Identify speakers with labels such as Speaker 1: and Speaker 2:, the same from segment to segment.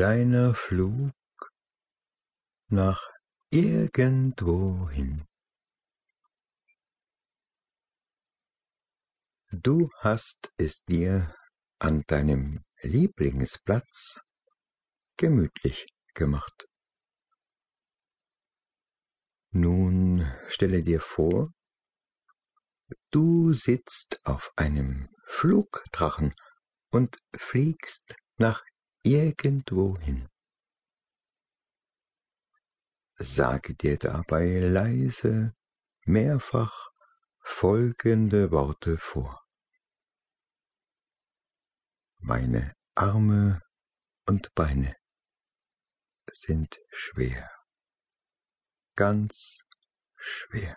Speaker 1: kleiner Flug nach irgendwohin. Du hast es dir an deinem Lieblingsplatz gemütlich gemacht. Nun stelle dir vor, du sitzt auf einem Flugdrachen und fliegst nach irgendwohin. Sage dir dabei leise mehrfach folgende Worte vor. Meine Arme und Beine sind schwer, ganz schwer.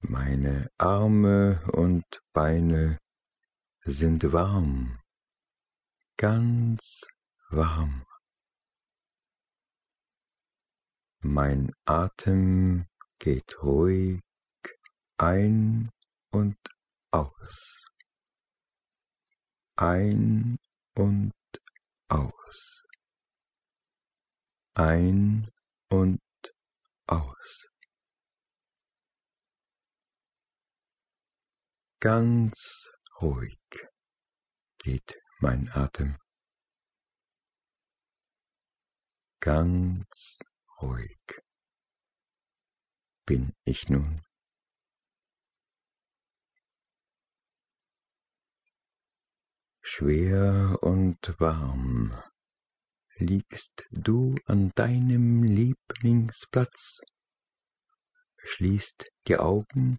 Speaker 1: Meine Arme und Beine sind warm, ganz warm. Mein Atem geht ruhig ein und aus, ein und aus, ein und aus. Ganz ruhig geht mein Atem. Ganz ruhig bin ich nun. Schwer und warm liegst du an deinem Lieblingsplatz, schließt die Augen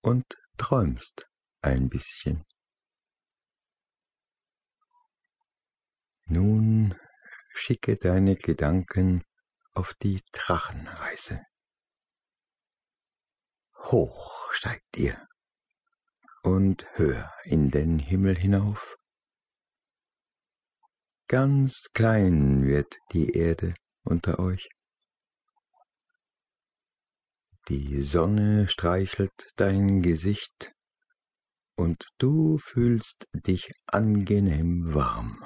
Speaker 1: und träumst ein bisschen. Nun schicke deine Gedanken auf die Drachenreise. Hoch steigt ihr und höher in den Himmel hinauf. Ganz klein wird die Erde unter euch. Die Sonne streichelt dein Gesicht und du fühlst dich angenehm warm.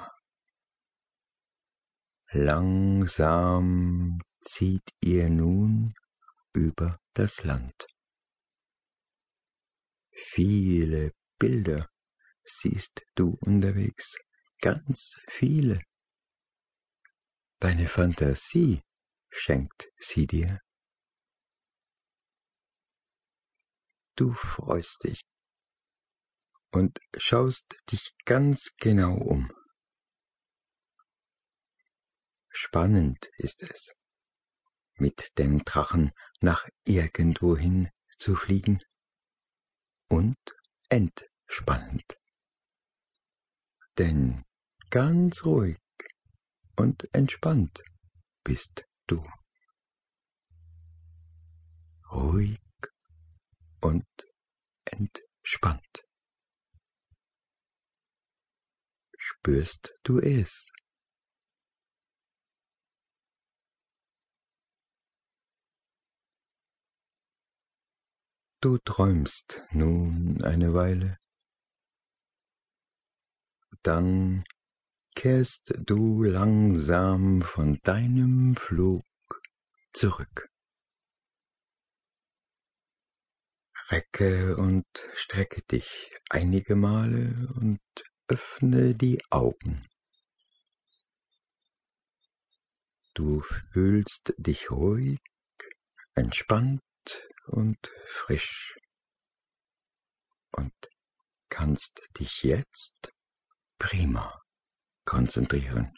Speaker 1: Langsam zieht ihr nun über das Land. Viele Bilder siehst du unterwegs, ganz viele. Deine Fantasie schenkt sie dir. Du freust dich und schaust dich ganz genau um. Spannend ist es, mit dem Drachen nach irgendwohin zu fliegen und entspannend. Denn ganz ruhig und entspannt bist du. Ruhig und entspannt. Spürst du es? Du träumst nun eine Weile, dann kehrst du langsam von deinem Flug zurück. Recke und strecke dich einige Male und öffne die Augen. Du fühlst dich ruhig, entspannt und frisch und kannst dich jetzt prima konzentrieren.